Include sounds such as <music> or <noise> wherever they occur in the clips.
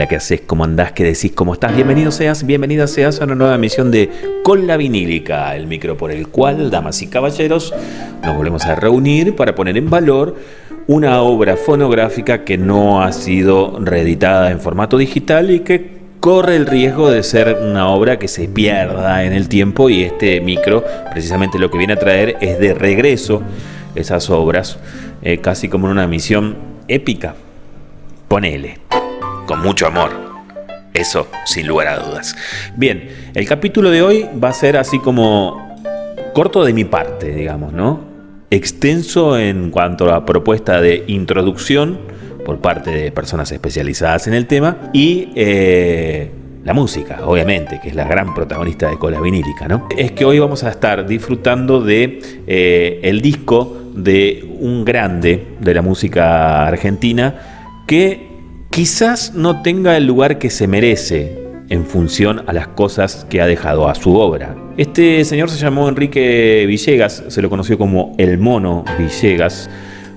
Hola, ¿qué haces? ¿Cómo andás? ¿Qué decís? ¿Cómo estás? Bienvenido seas, bienvenida seas a una nueva emisión de Con la Vinílica, el micro por el cual, damas y caballeros, nos volvemos a reunir para poner en valor una obra fonográfica que no ha sido reeditada en formato digital y que corre el riesgo de ser una obra que se pierda en el tiempo y este micro precisamente lo que viene a traer es de regreso esas obras, eh, casi como una misión épica. Ponele con mucho amor. Eso, sin lugar a dudas. Bien, el capítulo de hoy va a ser así como corto de mi parte, digamos, ¿no? Extenso en cuanto a propuesta de introducción por parte de personas especializadas en el tema y eh, la música, obviamente, que es la gran protagonista de Cola Vinílica, ¿no? Es que hoy vamos a estar disfrutando de eh, el disco de un grande de la música argentina que quizás no tenga el lugar que se merece en función a las cosas que ha dejado a su obra. Este señor se llamó Enrique Villegas, se lo conoció como el Mono Villegas.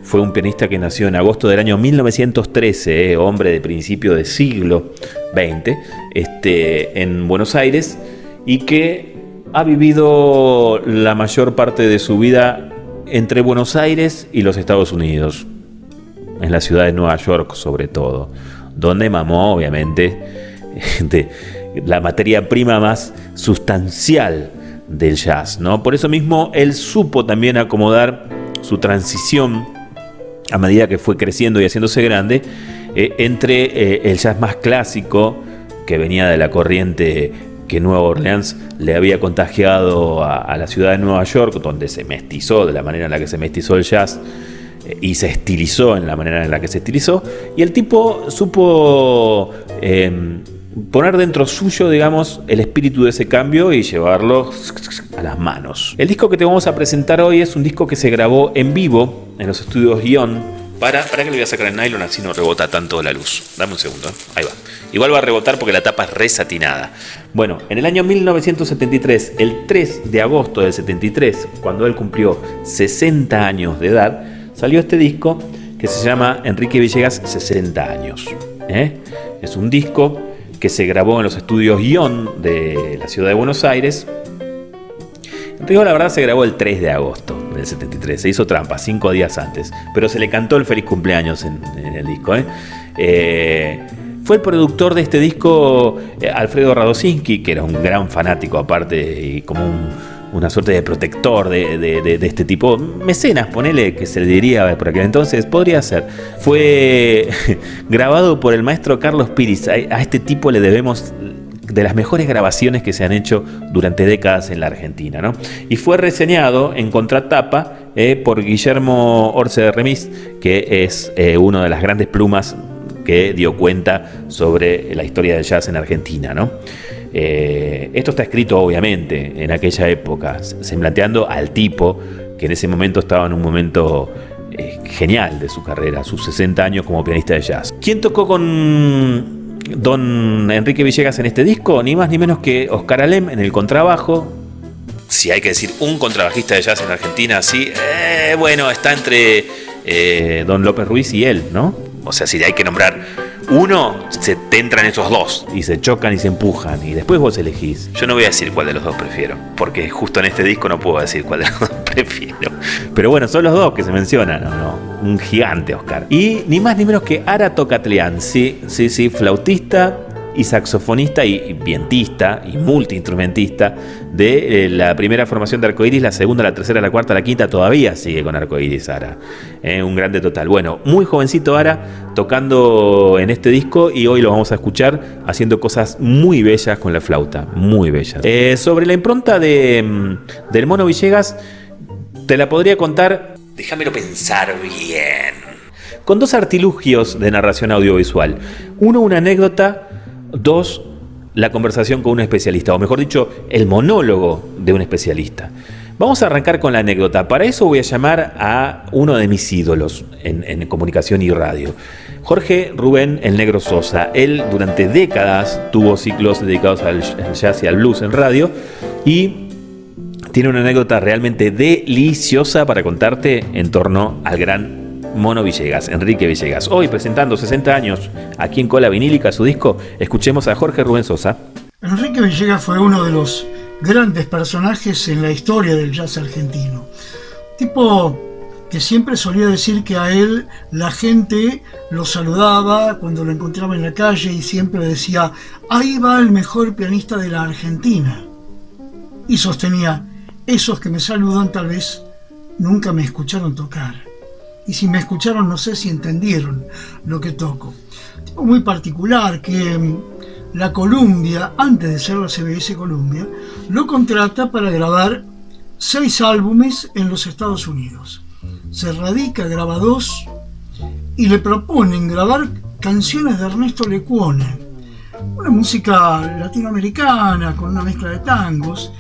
Fue un pianista que nació en agosto del año 1913, eh, hombre de principio del siglo XX, este, en Buenos Aires, y que ha vivido la mayor parte de su vida entre Buenos Aires y los Estados Unidos en la ciudad de Nueva York sobre todo, donde mamó obviamente <laughs> la materia prima más sustancial del jazz. ¿no? Por eso mismo él supo también acomodar su transición a medida que fue creciendo y haciéndose grande eh, entre eh, el jazz más clásico que venía de la corriente que Nueva Orleans le había contagiado a la ciudad de Nueva York, donde se mestizó de la manera en la que se mestizó el jazz y se estilizó en la manera en la que se estilizó. Y el tipo supo em, poner dentro suyo, digamos, el espíritu de ese cambio y llevarlo a las manos. El disco que te vamos a presentar hoy es un disco que se grabó en vivo en los estudios Guión. Para, para que le voy a sacar el nylon así no rebota tanto la luz. Dame un segundo, ¿eh? ahí va. Igual va a rebotar porque la tapa es resatinada. Bueno, en el año 1973, el 3 de agosto del 73, cuando él cumplió 60 años de edad, salió este disco que se llama Enrique Villegas 60 años. ¿eh? Es un disco que se grabó en los estudios Guión de la ciudad de Buenos Aires. En la verdad, se grabó el 3 de agosto del 73. Se hizo trampa cinco días antes, pero se le cantó el feliz cumpleaños en, el disco. ¿eh? Eh, fue el productor de este disco Alfredo Radosinski, que era un gran fanático aparte y como un una suerte de protector de, este tipo. Mecenas, ponele que se le diría por aquel entonces, podría ser. Fue <laughs> grabado por el maestro Carlos Piris. A, este tipo le debemos de las mejores grabaciones que se han hecho durante décadas en la Argentina. ¿no? Y fue reseñado en contratapa eh, por Guillermo Orce de Remis, que es eh, una de las grandes plumas que dio cuenta sobre la historia del jazz en Argentina. ¿no? Eh, esto está escrito obviamente en aquella época, semblanteando al tipo que en ese momento estaba en un momento eh, genial de su carrera, sus 60 años como pianista de jazz. ¿Quién tocó con don Enrique Villegas en este disco? Ni más ni menos que Oscar Alem en el contrabajo. Si hay que decir un contrabajista de jazz en Argentina, sí, eh, bueno, está entre don López Ruiz y él, ¿no? O sea, si hay que nombrar uno, se te entran esos dos y se chocan y se empujan y después vos elegís. Yo no voy a decir cuál de los dos prefiero, porque justo en este disco no puedo decir cuál de los <laughs> dos prefiero. Pero bueno, son los dos que se mencionan, ¿no? Un gigante, Oscar. Y ni más ni menos que Ara Tocatlián, sí, sí, sí, flautista, y saxofonista y, vientista y multiinstrumentista de eh, la primera formación de Arcoiris, la segunda, la tercera, la cuarta, la quinta, todavía sigue con Arcoiris Ara. Eh, un grande total. Bueno, muy jovencito Ara tocando en este disco y hoy lo vamos a escuchar haciendo cosas muy bellas con la flauta, muy bellas. Eh, sobre la impronta de, mm, del Mono Villegas, te la podría contar, déjamelo pensar bien. Con dos artilugios de narración audiovisual. Uno, una anécdota Dos, la conversación con un especialista, o mejor dicho, el monólogo de un especialista. Vamos a arrancar con la anécdota. Para eso voy a llamar a uno de mis ídolos en, comunicación y radio. Jorge Rubén El Negro Sosa. Él durante décadas tuvo ciclos dedicados al jazz y al blues en radio y tiene una anécdota realmente deliciosa para contarte en torno al gran Mono Villegas, Enrique Villegas. Hoy presentando 60 años aquí en Cola Vinílica su disco, escuchemos a Jorge Rubén Sosa. Enrique Villegas fue uno de los grandes personajes en la historia del jazz argentino. Tipo que siempre solía decir que a él la gente lo saludaba cuando lo encontraba en la calle y siempre decía, ahí va el mejor pianista de la Argentina. Y sostenía, esos que me saludan tal vez nunca me escucharon tocar. Y si me escucharon no sé si entendieron lo que toco. Tipo muy particular que mm, la Columbia, antes de ser la CBS Columbia, lo contrata para grabar seis álbumes en los Estados Unidos. Se radica, graba dos y le proponen grabar canciones de Ernesto Lecuone, una música latinoamericana con una mezcla de tangos,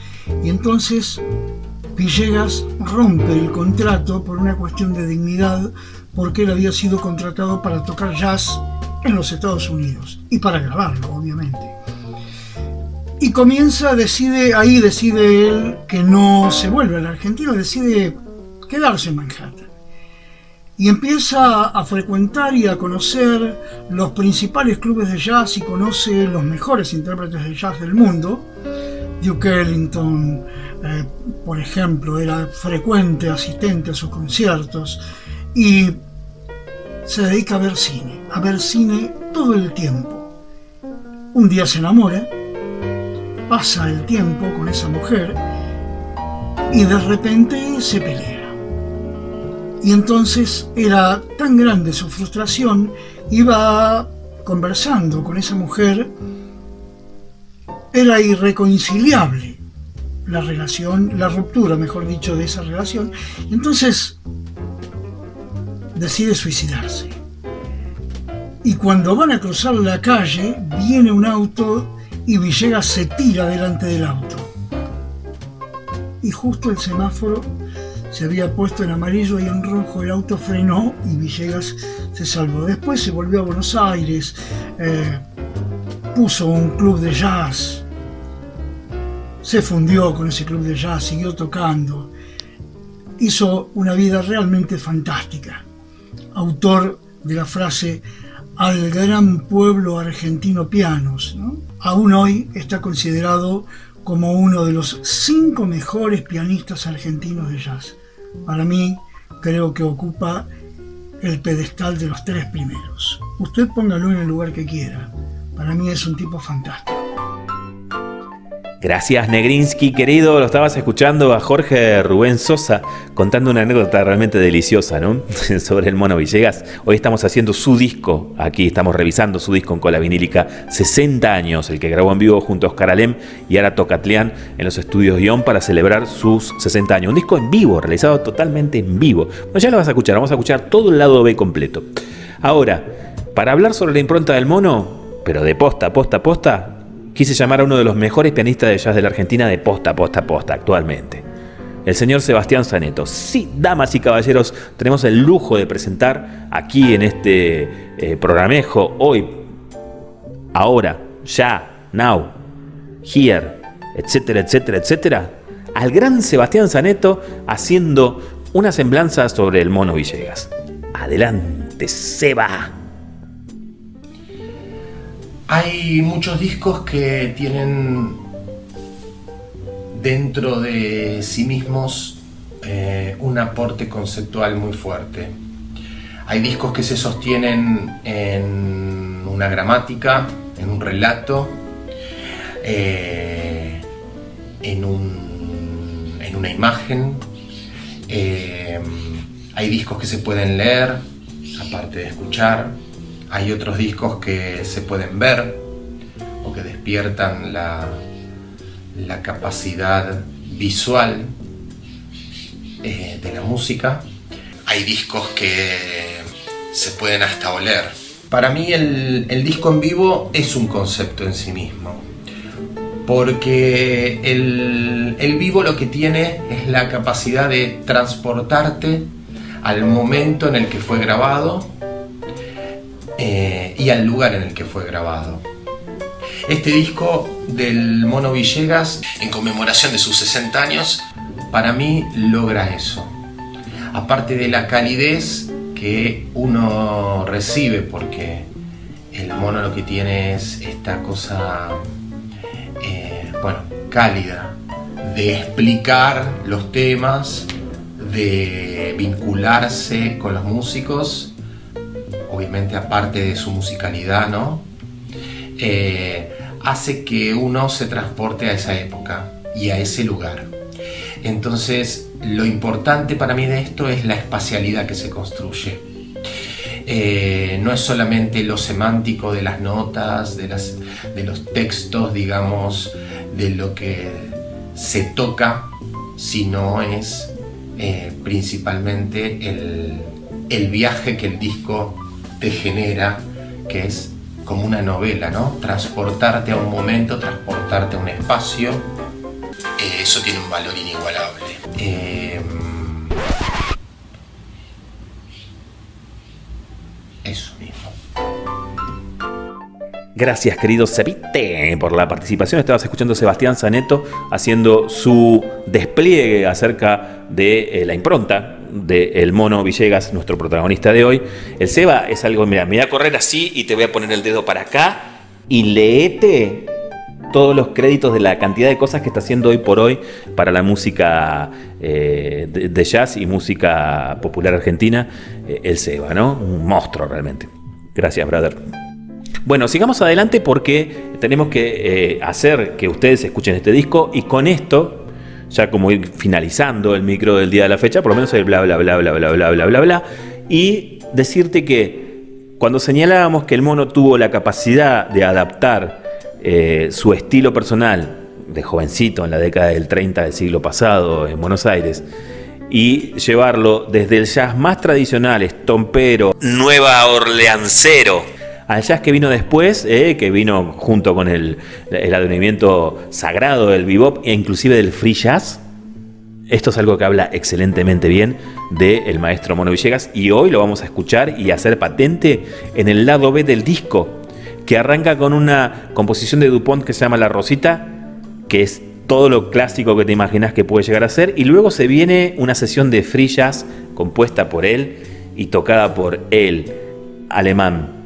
y entonces Villegas rompe el contrato por una cuestión de dignidad, porque él había sido contratado para tocar jazz en los Estados Unidos y para grabarlo, obviamente. Y comienza, decide, ahí decide él que no se vuelve a la Argentina, decide quedarse en Manhattan. Y empieza a frecuentar y a conocer los principales clubes de jazz y conoce los mejores intérpretes de jazz del mundo. Duke Ellington, eh, por ejemplo, era frecuente asistente a sus conciertos y se dedica a ver cine, a ver cine todo el tiempo. Un día se enamora, pasa el tiempo con esa mujer y de repente se pelea. Y entonces era tan grande su frustración, iba conversando con esa mujer, era irreconciliable la relación, la ruptura, mejor dicho, de esa relación. Entonces decide suicidarse. Y cuando van a cruzar la calle, viene un auto y Villegas se tira delante del auto. Y justo el semáforo se había puesto en amarillo y en rojo, el auto frenó y Villegas se salvó. Después se volvió a Buenos Aires, eh, puso un club de jazz, se fundió con ese club de jazz, siguió tocando, hizo una vida realmente fantástica. Autor de la frase al gran pueblo argentino pianos, aún hoy está considerado como uno de los cinco mejores pianistas argentinos de jazz. Para mí creo que ocupa el pedestal de los tres primeros. Usted póngalo en el lugar que quiera. Para mí es un tipo fantástico. Gracias Negrinsky, querido. Lo estabas escuchando a Jorge Rubén Sosa contando una anécdota realmente deliciosa, ¿no? <laughs> Sobre el mono Villegas. Hoy estamos haciendo su disco, aquí estamos revisando su disco en cola vinílica, 60 años, el que grabó en vivo junto a Oscar Alem y Ara Tocatlián en los estudios Guión para celebrar sus 60 años. Un disco en vivo, realizado totalmente en vivo. Bueno, ya lo vas a escuchar, vamos a escuchar todo el lado B completo. Ahora, para hablar sobre la impronta del mono, pero de posta, posta, posta, quise llamar a uno de los mejores pianistas de jazz de la Argentina de posta, posta, posta actualmente. El señor Sebastián Zaneto. Sí, damas y caballeros, tenemos el lujo de presentar aquí en este eh, programejo, hoy, ahora, ya, now, here, etcétera, etcétera, etcétera, al gran Sebastián Zaneto haciendo una semblanza sobre el mono Villegas. Adelante, Seba. Hay muchos discos que tienen dentro de sí mismos eh, un aporte conceptual muy fuerte. Hay discos que se sostienen en una gramática, en un relato, eh, en, una imagen. Eh, hay discos que se pueden leer, aparte de escuchar hay otros discos que se pueden ver o que despiertan la, capacidad visual eh, de la música. Hay discos que se pueden hasta oler. Para mí el, disco en vivo es un concepto en sí mismo. Porque el vivo lo que tiene es la capacidad de transportarte al momento en el que fue grabado eh, y al lugar en el que fue grabado. Este disco del Mono Villegas, en conmemoración de sus 60 años, para mí logra eso. Aparte de la calidez que uno recibe porque el mono lo que tiene es esta cosa, eh, bueno, cálida, de explicar los temas, de vincularse con los músicos, obviamente aparte de su musicalidad, ¿no? Eh, hace que uno se transporte a esa época y a ese lugar. Entonces, lo importante para mí de esto es la espacialidad que se construye. Eh, no es solamente lo semántico de las notas, de, las, de los textos, digamos, de lo que se toca, sino es eh, principalmente el, el viaje que el disco te genera, que es como una novela, ¿no? Transportarte a un momento, transportarte a un espacio, eh, eso tiene un valor inigualable. Eh, Gracias, querido Cepite, por la participación. Estabas escuchando a Sebastián Zaneto haciendo su despliegue acerca de eh, la impronta de El Mono Villegas, nuestro protagonista de hoy. El Seba es algo, mira, me voy a correr así y te voy a poner el dedo para acá y leete todos los créditos de la cantidad de cosas que está haciendo hoy por hoy para la música eh, de, jazz y música popular argentina, eh, el Seba, ¿no? Un monstruo realmente. Gracias, brother. Bueno, sigamos adelante porque tenemos que eh, hacer que ustedes escuchen este disco y con esto, ya como ir finalizando el micro del día de la fecha, por lo menos el bla bla bla bla bla bla bla bla bla y decirte que cuando señalábamos que el mono tuvo la capacidad de adaptar eh, su estilo personal de jovencito en la década del 30 del siglo pasado en Buenos Aires y llevarlo desde el jazz más tradicional, estompero, nueva orleancero, al jazz que vino después, eh, que vino junto con el, advenimiento sagrado del bebop e inclusive del free jazz. Esto es algo que habla excelentemente bien del maestro Mono Villegas y hoy lo vamos a escuchar y hacer patente en el lado B del disco, que arranca con una composición de Dupont que se llama La Rosita, que es todo lo clásico que te imaginas que puede llegar a ser, y luego se viene una sesión de free jazz compuesta por él y tocada por él, alemán,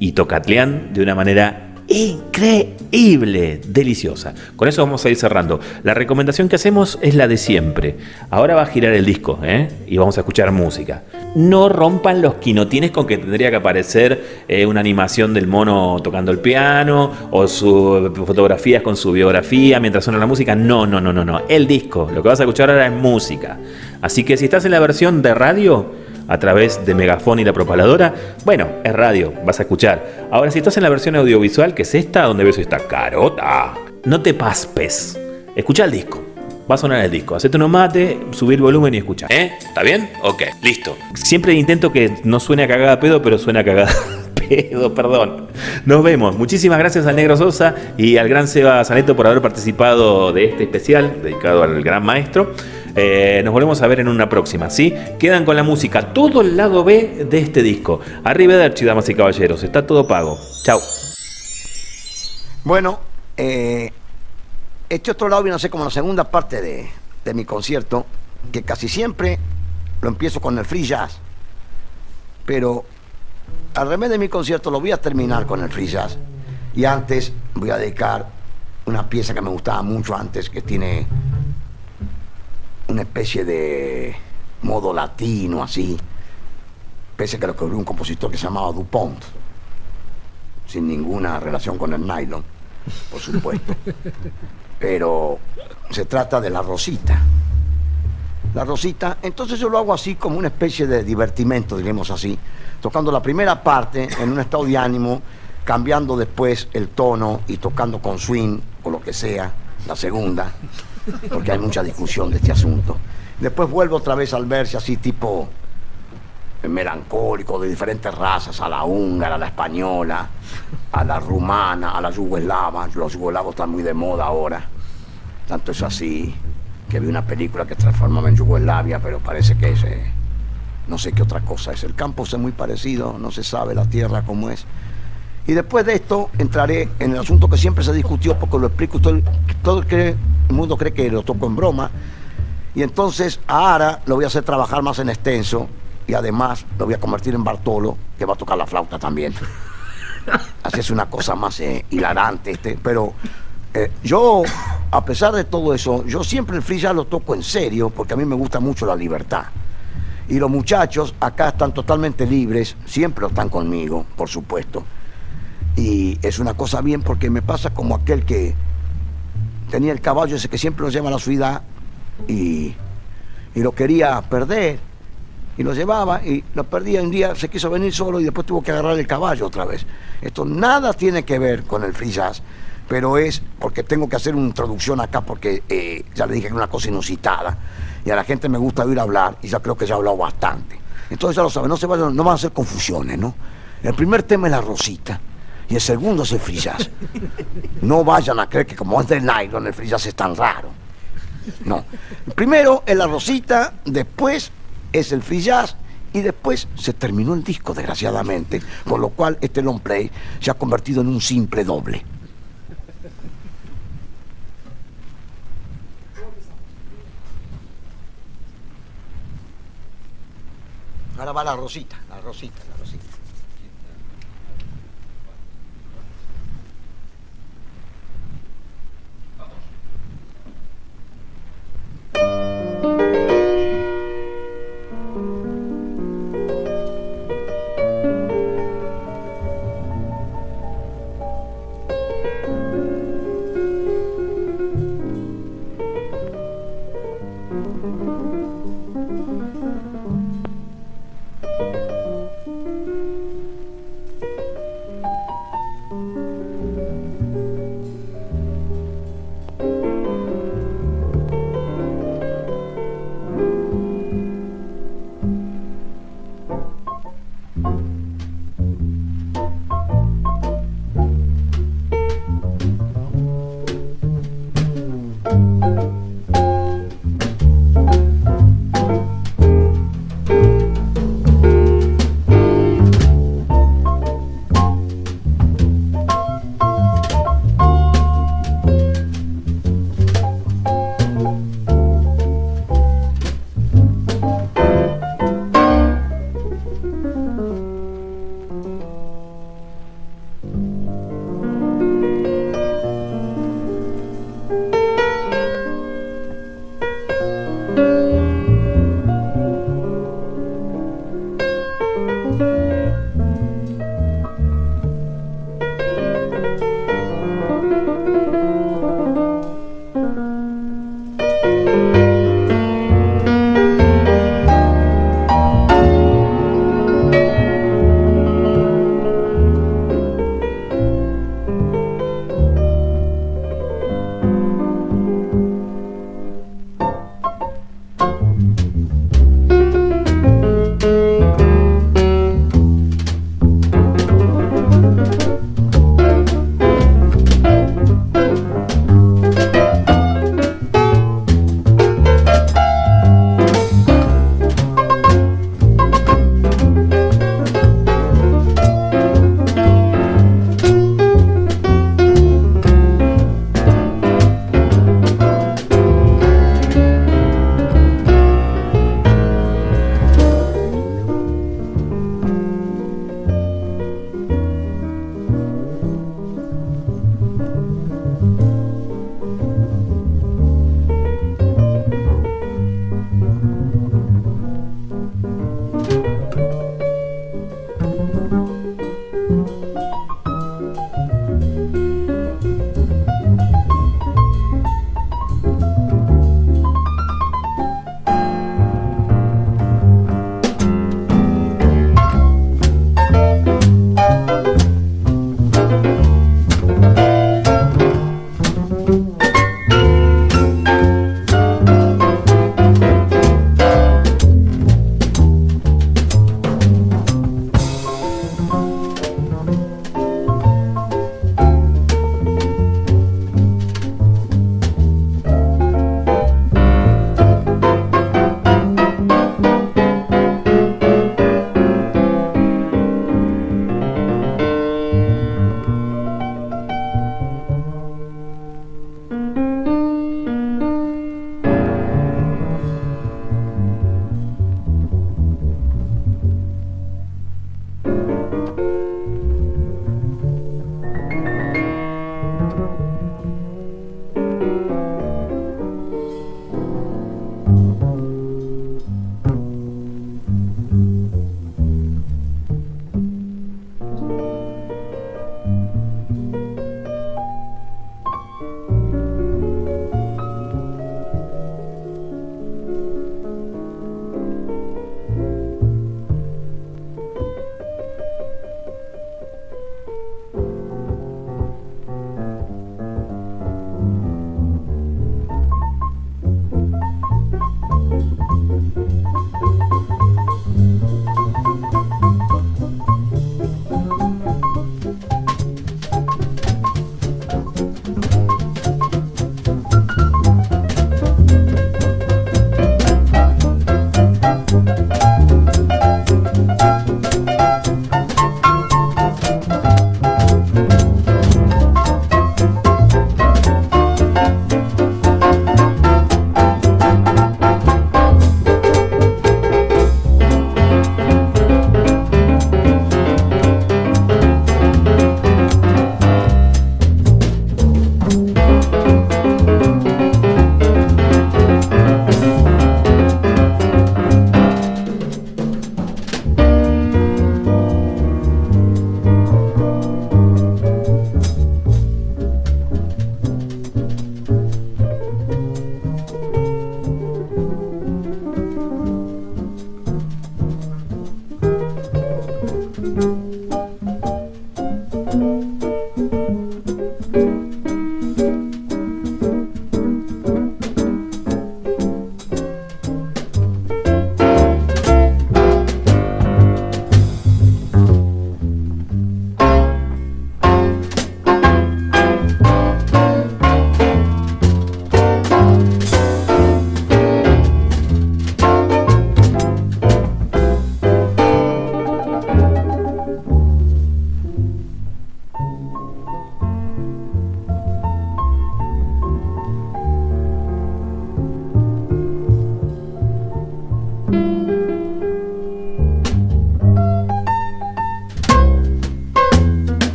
y Tocatlián de una manera increíble, deliciosa. Con eso vamos a ir cerrando. La recomendación que hacemos es la de siempre. Ahora va a girar el disco ¿eh? y vamos a escuchar música. No rompan los quinotines con que tendría que aparecer eh, una animación del mono tocando el piano o sus fotografías con su biografía mientras suena la música. No, no, no, no, no. El disco, lo que vas a escuchar ahora es música. Así que si estás en la versión de radio, a través de megafón y la propaladora, bueno, es radio, vas a escuchar. Ahora, si estás en la versión audiovisual, que es esta, donde ves esta carota, no te paspes. Escucha el disco. Va a sonar el disco. Hacete un mate, subir el volumen y escucha. ¿Eh? ¿Está bien? Ok, listo. Siempre intento que no suene a cagada pedo, pero suena a cagada <laughs> pedo, perdón. Nos vemos. Muchísimas gracias al Negro Sosa y al gran Seba Zaneto por haber participado de este especial dedicado al gran maestro. Eh, nos volvemos a ver en una próxima, ¿sí? Quedan con la música, todo el lado B de este disco. Arrivederci, damas y caballeros, está todo pago. Chao. Bueno, eh, este otro lado viene a ser como la segunda parte de, de mi concierto, que casi siempre lo empiezo con el free jazz. Pero al revés de mi concierto lo voy a terminar con el free jazz. Y antes voy a dedicar una pieza que me gustaba mucho antes, que tiene una especie de modo latino así, pese a que lo escribió un compositor que se llamaba Dupont, sin ninguna relación con el nylon, por supuesto. <laughs> Pero se trata de la Rosita. La Rosita, entonces yo lo hago así como una especie de divertimento, diremos así, tocando la primera parte en un estado de ánimo, cambiando después el tono y tocando con swing o lo que sea, la segunda porque hay mucha discusión de este asunto. Después vuelvo otra vez al verse así tipo melancólico de diferentes razas, a la húngara, a la española, a la rumana, a la yugoslava. Los yugoslavos están muy de moda ahora. Tanto es así que vi una película que transformaba en Yugoslavia, pero parece que es, eh, no sé qué otra cosa es. El campo es muy parecido, no se sabe la tierra cómo es. Y después de esto entraré en el asunto que siempre se discutió, porque lo explico, todo, todo el, mundo cree que lo toco en broma. Y entonces a Ara lo voy a hacer trabajar más en extenso y además lo voy a convertir en Bartolo, que va a tocar la flauta también. <laughs> Así es una cosa más eh, hilarante, este, pero eh, yo, a pesar de todo eso, yo siempre el free jazz lo toco en serio, porque a mí me gusta mucho la libertad. Y los muchachos acá están totalmente libres, siempre están conmigo, por supuesto. Y es una cosa bien porque me pasa como aquel que tenía el caballo ese que siempre lo lleva a la ciudad y, y lo quería perder. Y lo llevaba y lo perdía. Un día se quiso venir solo y después tuvo que agarrar el caballo otra vez. Esto nada tiene que ver con el free pero es porque tengo que hacer una introducción acá porque eh, ya le dije que es una cosa inusitada y a la gente me gusta oír hablar y ya creo que ya he hablado bastante. Entonces ya lo saben, no, se vayan, no van a hacer confusiones, ¿no? El primer tema es la rosita y el segundo es el jazz. No vayan a creer que como es del nylon el jazz es tan raro. No. Primero es la rosita, después es el jazz y después se terminó el disco, desgraciadamente, con lo cual este long play se ha convertido en un simple doble. Ahora va la rosita, la rosita.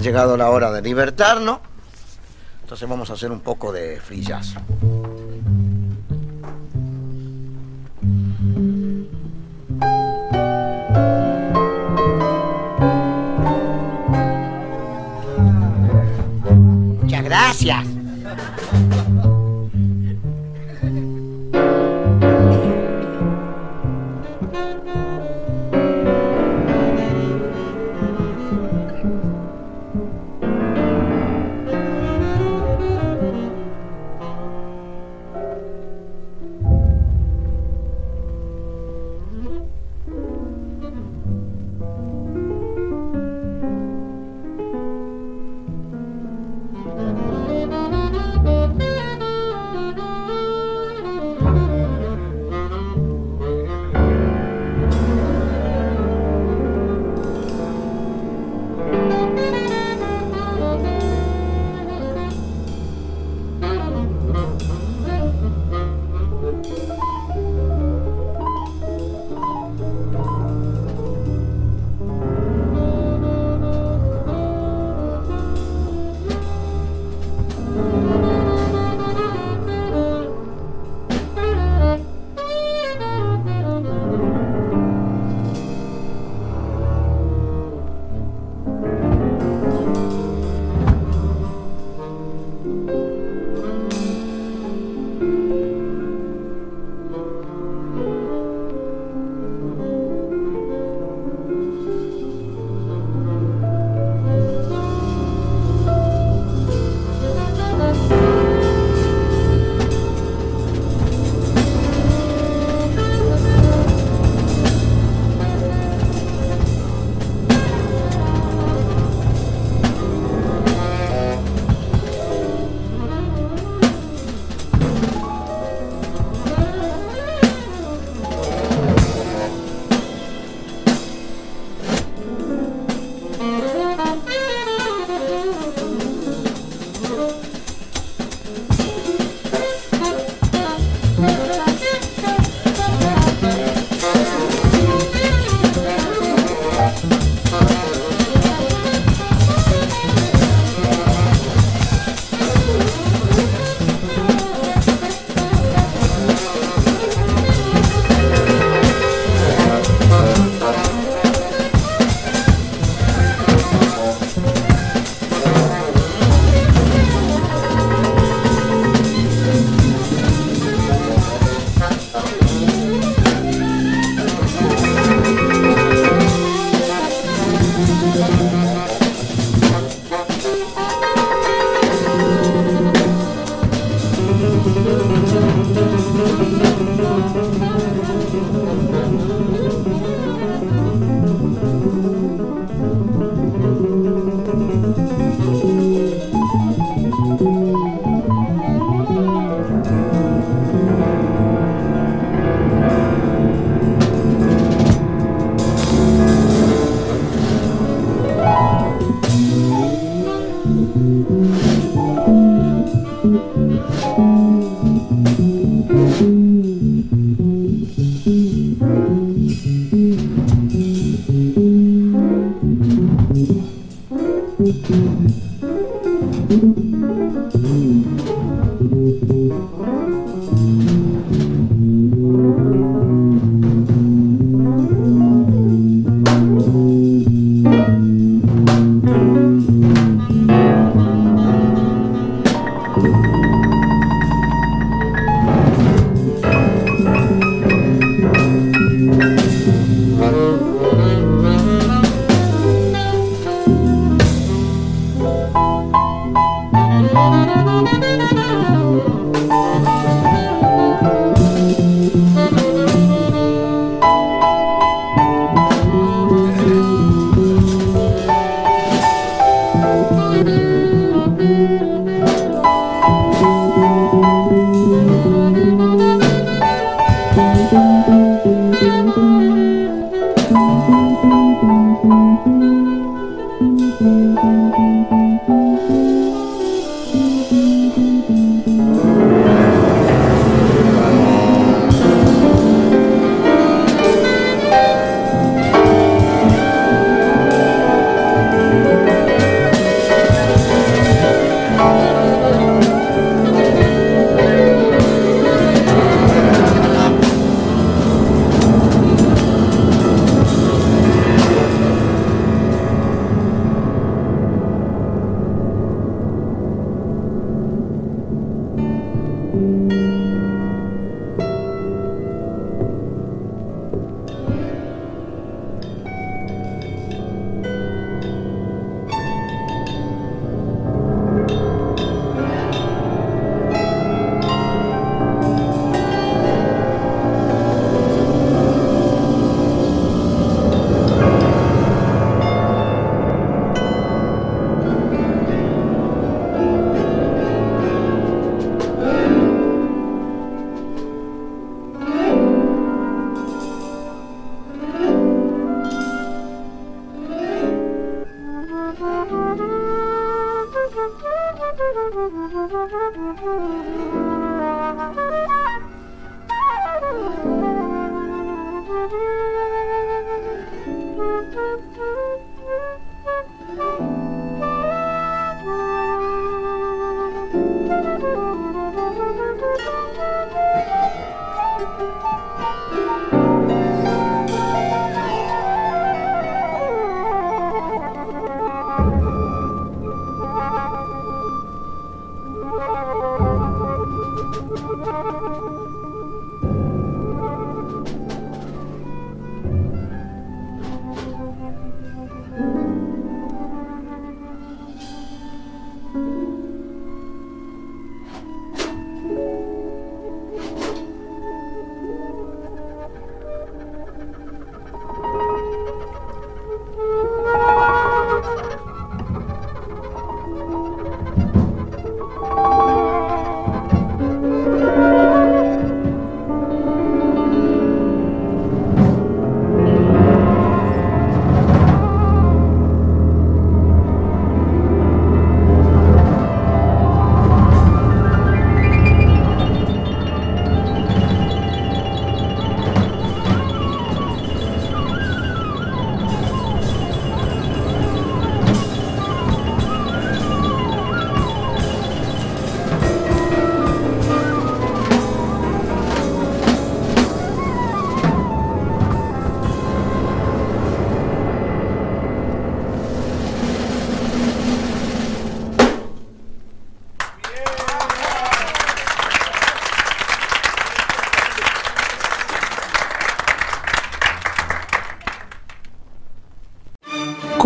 llegado la hora de libertarnos. Entonces vamos a hacer un poco de free. Muchas gracias.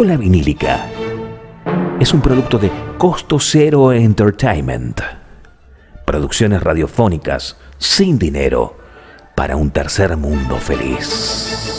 La Vinílica es un producto de Costo Cero Entertainment. Producciones radiofónicas sin dinero para un tercer mundo feliz.